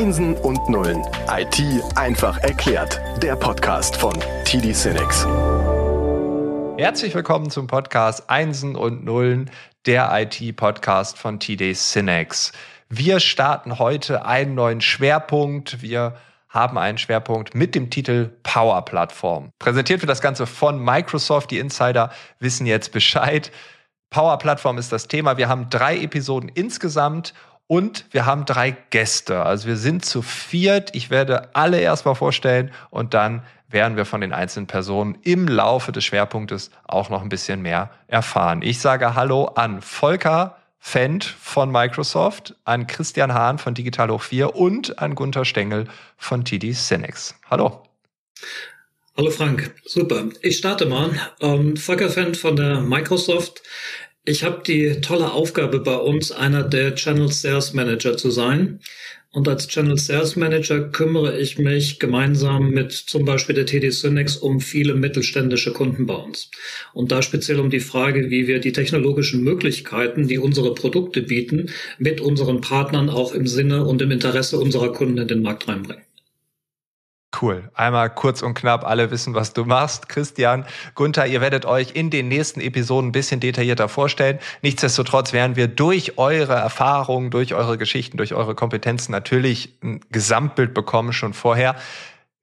Einsen und Nullen. IT einfach erklärt. Der Podcast von TD Cinex. Herzlich willkommen zum Podcast Einsen und Nullen, der IT-Podcast von TD Cinex. Wir starten heute einen neuen Schwerpunkt. Wir haben einen Schwerpunkt mit dem Titel Power Plattform. Präsentiert wird das Ganze von Microsoft. Die Insider wissen jetzt Bescheid. Power Plattform ist das Thema. Wir haben drei Episoden insgesamt und wir haben drei Gäste. Also wir sind zu viert. Ich werde alle erstmal vorstellen und dann werden wir von den einzelnen Personen im Laufe des Schwerpunktes auch noch ein bisschen mehr erfahren. Ich sage Hallo an Volker Fendt von Microsoft, an Christian Hahn von Digital Hoch 4 und an Gunther Stengel von TD Cinex. Hallo. Hallo Frank, super. Ich starte mal. Ähm, Volker Fendt von der Microsoft. Ich habe die tolle Aufgabe bei uns, einer der Channel Sales Manager zu sein. Und als Channel Sales Manager kümmere ich mich gemeinsam mit zum Beispiel der TD Synex um viele mittelständische Kunden bei uns. Und da speziell um die Frage, wie wir die technologischen Möglichkeiten, die unsere Produkte bieten, mit unseren Partnern auch im Sinne und im Interesse unserer Kunden in den Markt reinbringen. Cool. Einmal kurz und knapp, alle wissen, was du machst. Christian, Gunther, ihr werdet euch in den nächsten Episoden ein bisschen detaillierter vorstellen. Nichtsdestotrotz werden wir durch eure Erfahrungen, durch eure Geschichten, durch eure Kompetenzen natürlich ein Gesamtbild bekommen schon vorher.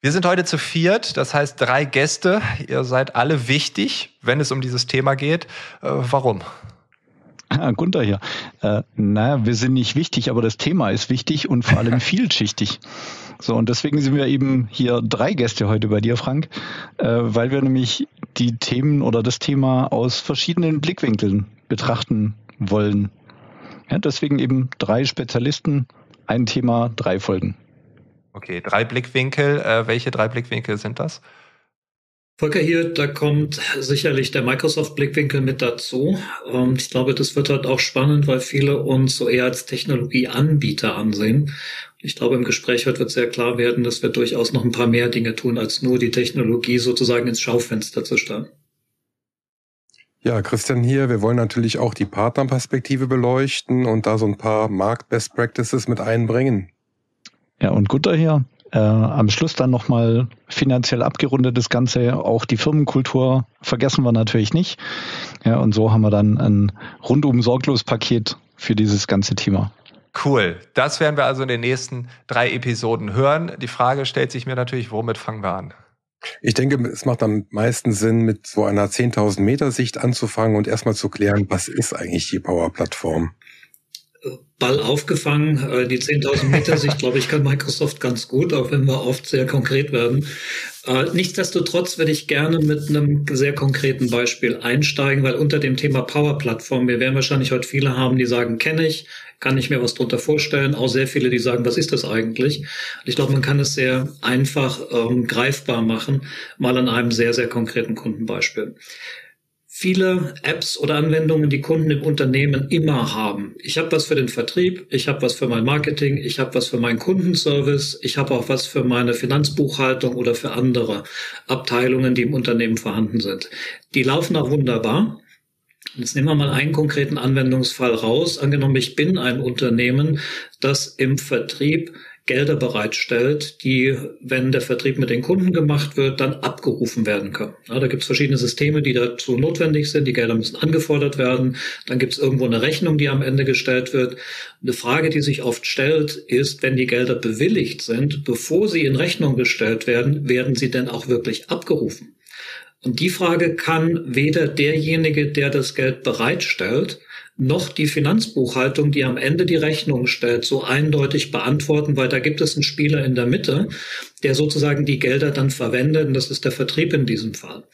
Wir sind heute zu viert, das heißt drei Gäste. Ihr seid alle wichtig, wenn es um dieses Thema geht. Äh, warum? Ah, Gunther hier. Äh, naja, wir sind nicht wichtig, aber das Thema ist wichtig und vor allem vielschichtig. So, und deswegen sind wir eben hier drei Gäste heute bei dir, Frank, äh, weil wir nämlich die Themen oder das Thema aus verschiedenen Blickwinkeln betrachten wollen. Ja, deswegen eben drei Spezialisten, ein Thema, drei Folgen. Okay, drei Blickwinkel. Äh, welche drei Blickwinkel sind das? Volker hier, da kommt sicherlich der Microsoft-Blickwinkel mit dazu. Und ich glaube, das wird halt auch spannend, weil viele uns so eher als Technologieanbieter ansehen. Ich glaube, im Gespräch heute wird sehr klar werden, dass wir durchaus noch ein paar mehr Dinge tun, als nur die Technologie sozusagen ins Schaufenster zu stellen. Ja, Christian hier. Wir wollen natürlich auch die Partnerperspektive beleuchten und da so ein paar Markt-Best Practices mit einbringen. Ja, und Gutter hier. Äh, am Schluss dann nochmal finanziell abgerundet das Ganze. Auch die Firmenkultur vergessen wir natürlich nicht. Ja, und so haben wir dann ein rundum sorglos Paket für dieses ganze Thema. Cool. Das werden wir also in den nächsten drei Episoden hören. Die Frage stellt sich mir natürlich, womit fangen wir an? Ich denke, es macht am meisten Sinn, mit so einer 10.000 Meter Sicht anzufangen und erstmal zu klären, was ist eigentlich die Power-Plattform? Ball aufgefangen. Äh, die 10.000 Meter Sicht, glaube ich, kann Microsoft ganz gut, auch wenn wir oft sehr konkret werden. Äh, nichtsdestotrotz würde ich gerne mit einem sehr konkreten Beispiel einsteigen, weil unter dem Thema Power Plattform, wir werden wahrscheinlich heute viele haben, die sagen, kenne ich, kann ich mir was drunter vorstellen. Auch sehr viele, die sagen, was ist das eigentlich? Ich glaube, man kann es sehr einfach ähm, greifbar machen, mal an einem sehr, sehr konkreten Kundenbeispiel viele Apps oder Anwendungen die Kunden im Unternehmen immer haben. Ich habe was für den Vertrieb, ich habe was für mein Marketing, ich habe was für meinen Kundenservice, ich habe auch was für meine Finanzbuchhaltung oder für andere Abteilungen, die im Unternehmen vorhanden sind. Die laufen auch wunderbar. Jetzt nehmen wir mal einen konkreten Anwendungsfall raus. Angenommen, ich bin ein Unternehmen, das im Vertrieb Gelder bereitstellt, die, wenn der Vertrieb mit den Kunden gemacht wird, dann abgerufen werden können. Ja, da gibt es verschiedene Systeme, die dazu notwendig sind. Die Gelder müssen angefordert werden. Dann gibt es irgendwo eine Rechnung, die am Ende gestellt wird. Eine Frage, die sich oft stellt, ist, wenn die Gelder bewilligt sind, bevor sie in Rechnung gestellt werden, werden sie denn auch wirklich abgerufen? Und die Frage kann weder derjenige, der das Geld bereitstellt, noch die Finanzbuchhaltung, die am Ende die Rechnung stellt, so eindeutig beantworten, weil da gibt es einen Spieler in der Mitte, der sozusagen die Gelder dann verwendet und das ist der Vertrieb in diesem Fall.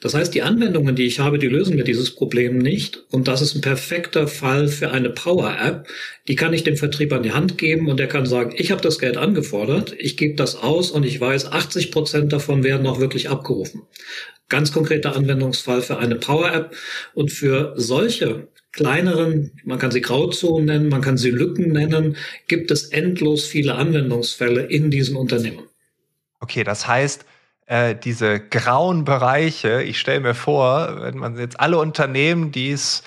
Das heißt, die Anwendungen, die ich habe, die lösen mir dieses Problem nicht und das ist ein perfekter Fall für eine Power-App. Die kann ich dem Vertrieb an die Hand geben und der kann sagen, ich habe das Geld angefordert, ich gebe das aus und ich weiß, 80 Prozent davon werden auch wirklich abgerufen. Ganz konkreter Anwendungsfall für eine Power-App und für solche kleineren, man kann sie Grauzonen nennen, man kann sie Lücken nennen, gibt es endlos viele Anwendungsfälle in diesen Unternehmen. Okay, das heißt, äh, diese grauen Bereiche, ich stelle mir vor, wenn man jetzt alle Unternehmen, die es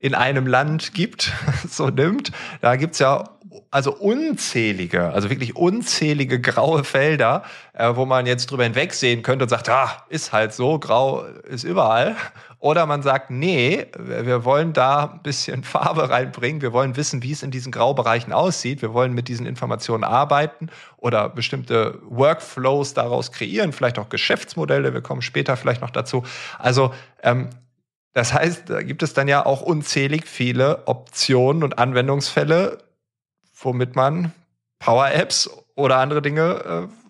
in einem Land gibt, so nimmt, da gibt's ja also unzählige, also wirklich unzählige graue Felder, äh, wo man jetzt drüber hinwegsehen könnte und sagt, ah, ist halt so, grau ist überall. Oder man sagt, nee, wir wollen da ein bisschen Farbe reinbringen, wir wollen wissen, wie es in diesen Graubereichen aussieht, wir wollen mit diesen Informationen arbeiten oder bestimmte Workflows daraus kreieren, vielleicht auch Geschäftsmodelle, wir kommen später vielleicht noch dazu. Also ähm, das heißt, da gibt es dann ja auch unzählig viele Optionen und Anwendungsfälle, womit man Power-Apps oder andere Dinge äh,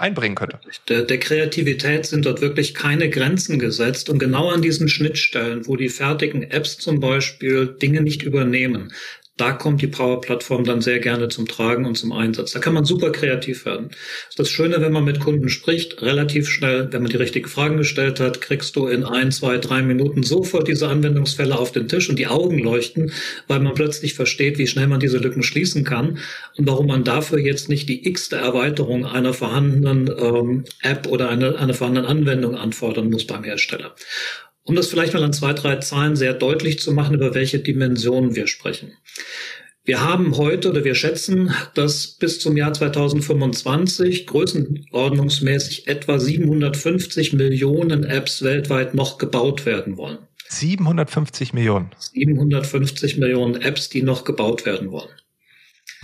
einbringen könnte. Der, der, Kreativität sind dort wirklich keine Grenzen gesetzt und genau an diesen Schnittstellen, wo die fertigen Apps zum Beispiel Dinge nicht übernehmen, da kommt die Power-Plattform dann sehr gerne zum Tragen und zum Einsatz. Da kann man super kreativ werden. Das Schöne, wenn man mit Kunden spricht, relativ schnell, wenn man die richtigen Fragen gestellt hat, kriegst du in ein, zwei, drei Minuten sofort diese Anwendungsfälle auf den Tisch und die Augen leuchten, weil man plötzlich versteht, wie schnell man diese Lücken schließen kann und warum man dafür jetzt nicht die x-te Erweiterung einer vorhandenen ähm, App oder einer eine vorhandenen Anwendung anfordern muss beim Hersteller. Um das vielleicht mal an zwei, drei Zahlen sehr deutlich zu machen, über welche Dimensionen wir sprechen. Wir haben heute oder wir schätzen, dass bis zum Jahr 2025 größenordnungsmäßig etwa 750 Millionen Apps weltweit noch gebaut werden wollen. 750 Millionen. 750 Millionen Apps, die noch gebaut werden wollen.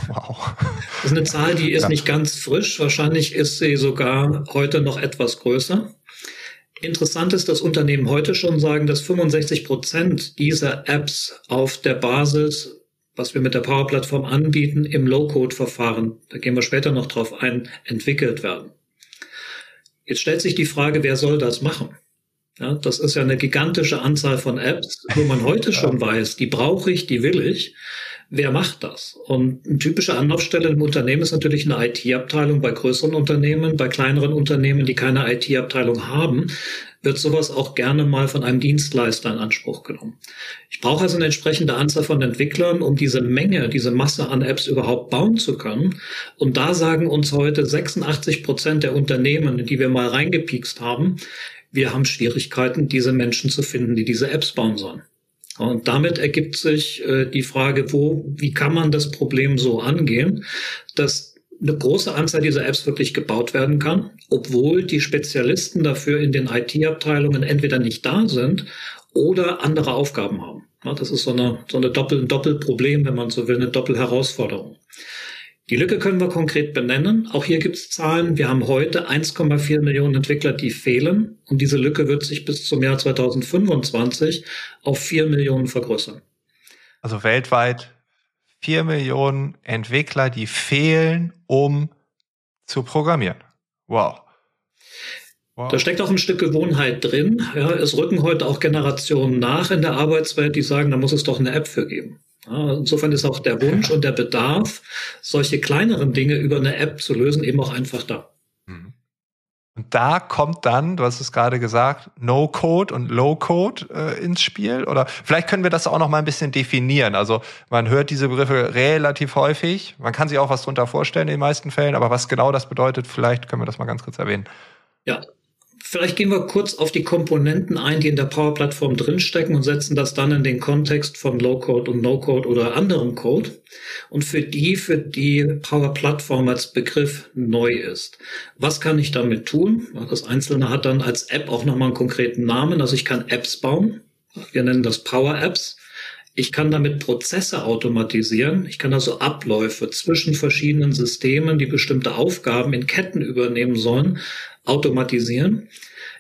Wow. Das ist eine Zahl, die ist ja. nicht ganz frisch. Wahrscheinlich ist sie sogar heute noch etwas größer. Interessant ist, dass Unternehmen heute schon sagen, dass 65 Prozent dieser Apps auf der Basis, was wir mit der Power Plattform anbieten, im Low-Code-Verfahren, da gehen wir später noch drauf ein, entwickelt werden. Jetzt stellt sich die Frage, wer soll das machen? Ja, das ist ja eine gigantische Anzahl von Apps, wo man heute schon weiß, die brauche ich, die will ich wer macht das? Und eine typische Anlaufstelle im Unternehmen ist natürlich eine IT-Abteilung bei größeren Unternehmen. Bei kleineren Unternehmen, die keine IT-Abteilung haben, wird sowas auch gerne mal von einem Dienstleister in Anspruch genommen. Ich brauche also eine entsprechende Anzahl von Entwicklern, um diese Menge, diese Masse an Apps überhaupt bauen zu können. Und da sagen uns heute 86 Prozent der Unternehmen, die wir mal reingepiekst haben, wir haben Schwierigkeiten, diese Menschen zu finden, die diese Apps bauen sollen. Und damit ergibt sich äh, die Frage, wo, wie kann man das Problem so angehen, dass eine große Anzahl dieser Apps wirklich gebaut werden kann, obwohl die Spezialisten dafür in den IT-Abteilungen entweder nicht da sind oder andere Aufgaben haben. Das ist so eine, so eine Doppel, ein Doppelproblem, wenn man so will, eine Doppelherausforderung. Die Lücke können wir konkret benennen. Auch hier gibt es Zahlen. Wir haben heute 1,4 Millionen Entwickler, die fehlen. Und diese Lücke wird sich bis zum Jahr 2025 auf 4 Millionen vergrößern. Also weltweit 4 Millionen Entwickler, die fehlen, um zu programmieren. Wow. Wow. Da steckt auch ein Stück Gewohnheit drin. Ja, es rücken heute auch Generationen nach in der Arbeitswelt, die sagen, da muss es doch eine App für geben. Insofern ist auch der Wunsch und der Bedarf, solche kleineren Dinge über eine App zu lösen, eben auch einfach da. Mhm. Und da kommt dann, du hast es gerade gesagt, No-Code und Low-Code äh, ins Spiel. Oder vielleicht können wir das auch noch mal ein bisschen definieren. Also man hört diese Begriffe relativ häufig. Man kann sich auch was darunter vorstellen in den meisten Fällen. Aber was genau das bedeutet, vielleicht können wir das mal ganz kurz erwähnen. Ja, Vielleicht gehen wir kurz auf die Komponenten ein, die in der Power-Plattform drinstecken und setzen das dann in den Kontext von Low-Code und No-Code oder anderem Code. Und für die, für die Power-Plattform als Begriff neu ist. Was kann ich damit tun? Das Einzelne hat dann als App auch nochmal einen konkreten Namen. Also ich kann Apps bauen. Wir nennen das Power-Apps. Ich kann damit Prozesse automatisieren. Ich kann also Abläufe zwischen verschiedenen Systemen, die bestimmte Aufgaben in Ketten übernehmen sollen, automatisieren.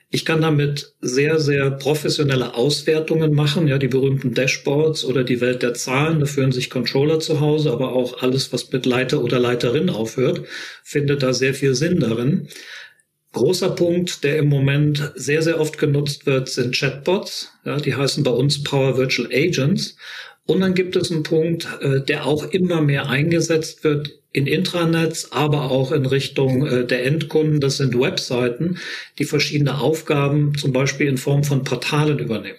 Ich kann damit sehr, sehr professionelle Auswertungen machen, ja, die berühmten Dashboards oder die Welt der Zahlen. Da führen sich Controller zu Hause, aber auch alles, was mit Leiter oder Leiterin aufhört, findet da sehr viel Sinn darin. Großer Punkt, der im Moment sehr, sehr oft genutzt wird, sind Chatbots. Ja, die heißen bei uns Power Virtual Agents. Und dann gibt es einen Punkt, äh, der auch immer mehr eingesetzt wird in Intranets, aber auch in Richtung äh, der Endkunden. Das sind Webseiten, die verschiedene Aufgaben zum Beispiel in Form von Portalen übernehmen.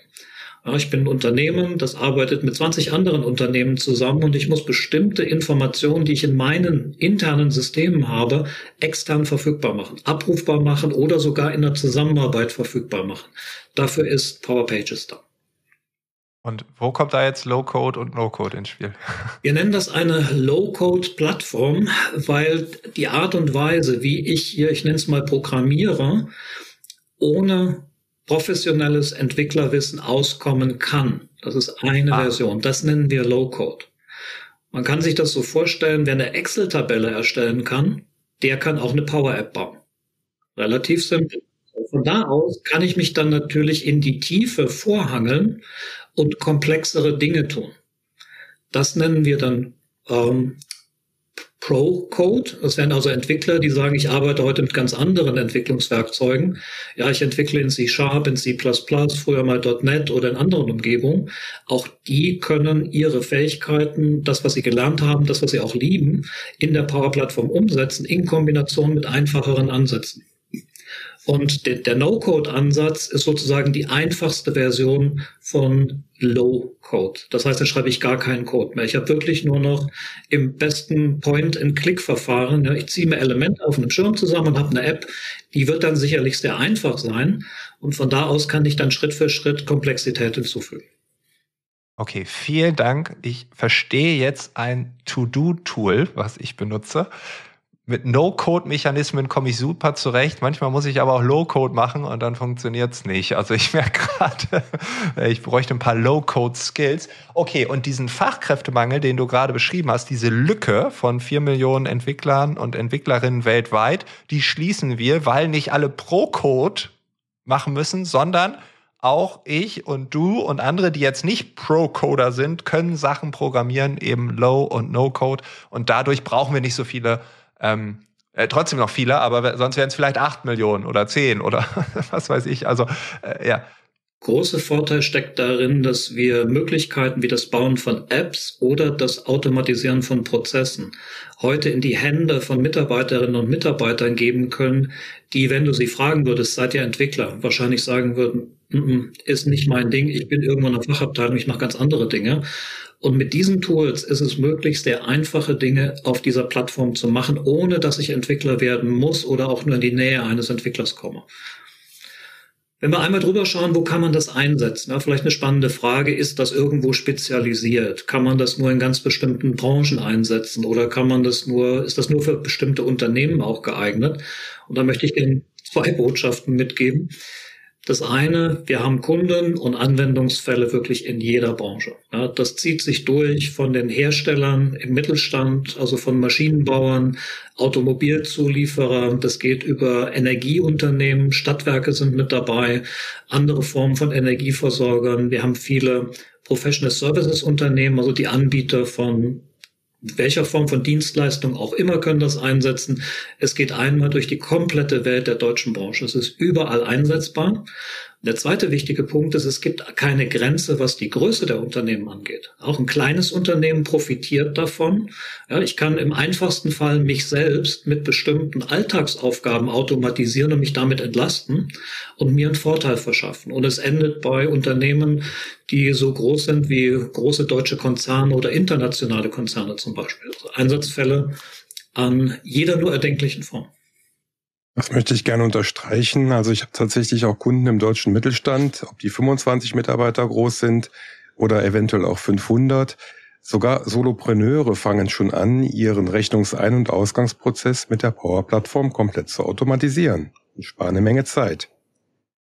ich bin ein Unternehmen, das arbeitet mit 20 anderen Unternehmen zusammen und ich muss bestimmte Informationen, die ich in meinen internen Systemen habe, extern verfügbar machen, abrufbar machen oder sogar in der Zusammenarbeit verfügbar machen. Dafür ist Power Pages da. Und wo kommt da jetzt Low-Code und No-Code ins Spiel? Wir nennen das eine Low-Code-Plattform, weil die Art und Weise, wie ich hier, ich nenne es mal Programmierer, ohne professionelles Entwicklerwissen auskommen kann. Das ist eine ah. Version. Das nennen wir Low-Code. Man kann sich das so vorstellen, wer eine Excel-Tabelle erstellen kann, der kann auch eine Power-App bauen. Relativ simpel. Von da aus kann ich mich dann natürlich in die Tiefe vorhangeln und komplexere Dinge tun. Das nennen wir dann ähm, Pro-Code. Das wären also Entwickler, die sagen, ich arbeite heute mit ganz anderen Entwicklungswerkzeugen. Ja, ich entwickle in C Sharp, in C++, früher mal .NET oder in anderen Umgebungen. Auch die können ihre Fähigkeiten, das, was sie gelernt haben, das, was sie auch lieben, in der Power-Plattform umsetzen, in Kombination mit einfacheren Ansätzen. Und der, der No-Code-Ansatz ist sozusagen die einfachste Version von Low-Code. Das heißt, da schreibe ich gar keinen Code mehr. Ich habe wirklich nur noch im besten Point-and-Click-Verfahren, ja, ich ziehe mir Elemente auf einem Schirm zusammen und habe eine App, die wird dann sicherlich sehr einfach sein. Und von da aus kann ich dann Schritt für Schritt Komplexität hinzufügen. Okay, vielen Dank. Ich verstehe jetzt ein To-Do-Tool, was ich benutze mit No-Code-Mechanismen komme ich super zurecht. Manchmal muss ich aber auch Low-Code machen und dann funktioniert's nicht. Also ich merke gerade, ich bräuchte ein paar Low-Code-Skills. Okay, und diesen Fachkräftemangel, den du gerade beschrieben hast, diese Lücke von vier Millionen Entwicklern und Entwicklerinnen weltweit, die schließen wir, weil nicht alle Pro-Code machen müssen, sondern auch ich und du und andere, die jetzt nicht Pro-Coder sind, können Sachen programmieren, eben Low- und No-Code. Und dadurch brauchen wir nicht so viele ähm, äh, trotzdem noch viele, aber sonst wären es vielleicht acht Millionen oder zehn oder was weiß ich. Also äh, ja. Großer Vorteil steckt darin, dass wir Möglichkeiten wie das Bauen von Apps oder das Automatisieren von Prozessen heute in die Hände von Mitarbeiterinnen und Mitarbeitern geben können, die, wenn du sie fragen würdest, seid ihr Entwickler, wahrscheinlich sagen würden, mm -mm, ist nicht mein Ding, ich bin irgendwann in der Fachabteilung, ich mache ganz andere Dinge. Und mit diesen Tools ist es möglich, sehr einfache Dinge auf dieser Plattform zu machen, ohne dass ich Entwickler werden muss oder auch nur in die Nähe eines Entwicklers komme. Wenn wir einmal drüber schauen, wo kann man das einsetzen? Ja, vielleicht eine spannende Frage, ist das irgendwo spezialisiert? Kann man das nur in ganz bestimmten Branchen einsetzen oder kann man das nur, ist das nur für bestimmte Unternehmen auch geeignet? Und da möchte ich Ihnen zwei Botschaften mitgeben. Das eine, wir haben Kunden und Anwendungsfälle wirklich in jeder Branche. Ja, das zieht sich durch von den Herstellern im Mittelstand, also von Maschinenbauern, Automobilzulieferern. Das geht über Energieunternehmen, Stadtwerke sind mit dabei, andere Formen von Energieversorgern. Wir haben viele Professional Services Unternehmen, also die Anbieter von welcher Form von Dienstleistung auch immer können das einsetzen. Es geht einmal durch die komplette Welt der deutschen Branche. Es ist überall einsetzbar. Der zweite wichtige Punkt ist, es gibt keine Grenze, was die Größe der Unternehmen angeht. Auch ein kleines Unternehmen profitiert davon. Ja, ich kann im einfachsten Fall mich selbst mit bestimmten Alltagsaufgaben automatisieren und mich damit entlasten und mir einen Vorteil verschaffen. Und es endet bei Unternehmen, die so groß sind wie große deutsche Konzerne oder internationale Konzerne zum Beispiel. Also Einsatzfälle an jeder nur erdenklichen Form. Das möchte ich gerne unterstreichen. Also ich habe tatsächlich auch Kunden im deutschen Mittelstand, ob die 25 Mitarbeiter groß sind oder eventuell auch 500. Sogar Solopreneure fangen schon an, ihren Rechnungsein- und Ausgangsprozess mit der Power-Plattform komplett zu automatisieren. Ich spare eine Menge Zeit.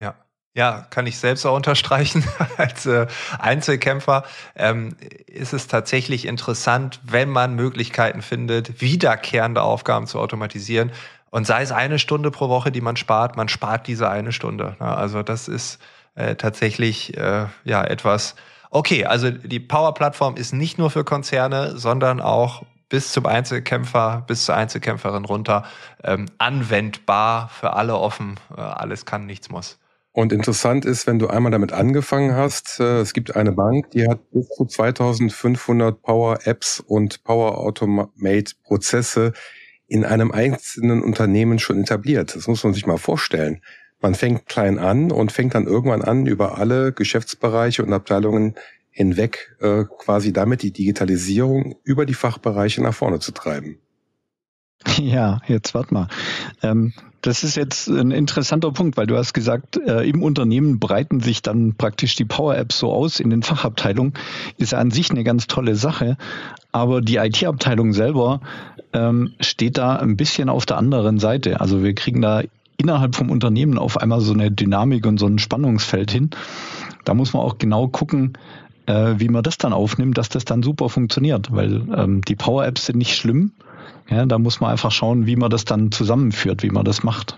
Ja, ja, kann ich selbst auch unterstreichen. Als äh, Einzelkämpfer ähm, ist es tatsächlich interessant, wenn man Möglichkeiten findet, wiederkehrende Aufgaben zu automatisieren. Und sei es eine Stunde pro Woche, die man spart, man spart diese eine Stunde. Also das ist äh, tatsächlich äh, ja etwas. Okay, also die Power-Plattform ist nicht nur für Konzerne, sondern auch bis zum Einzelkämpfer, bis zur Einzelkämpferin runter ähm, anwendbar für alle offen. Äh, alles kann, nichts muss. Und interessant ist, wenn du einmal damit angefangen hast, äh, es gibt eine Bank, die hat bis zu 2500 Power Apps und Power Automate Prozesse in einem einzelnen Unternehmen schon etabliert. Das muss man sich mal vorstellen. Man fängt klein an und fängt dann irgendwann an, über alle Geschäftsbereiche und Abteilungen hinweg äh, quasi damit die Digitalisierung über die Fachbereiche nach vorne zu treiben. Ja, jetzt warte mal. Ähm, das ist jetzt ein interessanter Punkt, weil du hast gesagt, äh, im Unternehmen breiten sich dann praktisch die Power-Apps so aus in den Fachabteilungen. Ist ja an sich eine ganz tolle Sache, aber die IT-Abteilung selber ähm, steht da ein bisschen auf der anderen Seite. Also wir kriegen da innerhalb vom Unternehmen auf einmal so eine Dynamik und so ein Spannungsfeld hin. Da muss man auch genau gucken, äh, wie man das dann aufnimmt, dass das dann super funktioniert, weil ähm, die Power-Apps sind nicht schlimm. Ja, da muss man einfach schauen, wie man das dann zusammenführt, wie man das macht.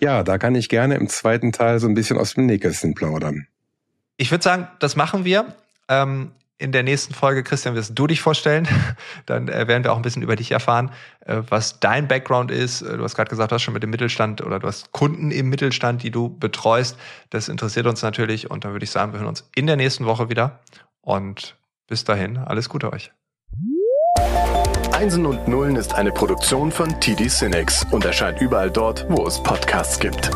Ja, da kann ich gerne im zweiten Teil so ein bisschen aus dem Nähkästchen plaudern. Ich würde sagen, das machen wir. Ähm, in der nächsten Folge, Christian, wirst du dich vorstellen. Dann äh, werden wir auch ein bisschen über dich erfahren, äh, was dein Background ist. Äh, du hast gerade gesagt, du hast schon mit dem Mittelstand oder du hast Kunden im Mittelstand, die du betreust. Das interessiert uns natürlich. Und dann würde ich sagen, wir hören uns in der nächsten Woche wieder. Und bis dahin, alles Gute euch. Einsen und Nullen ist eine Produktion von TD Cinex und erscheint überall dort, wo es Podcasts gibt.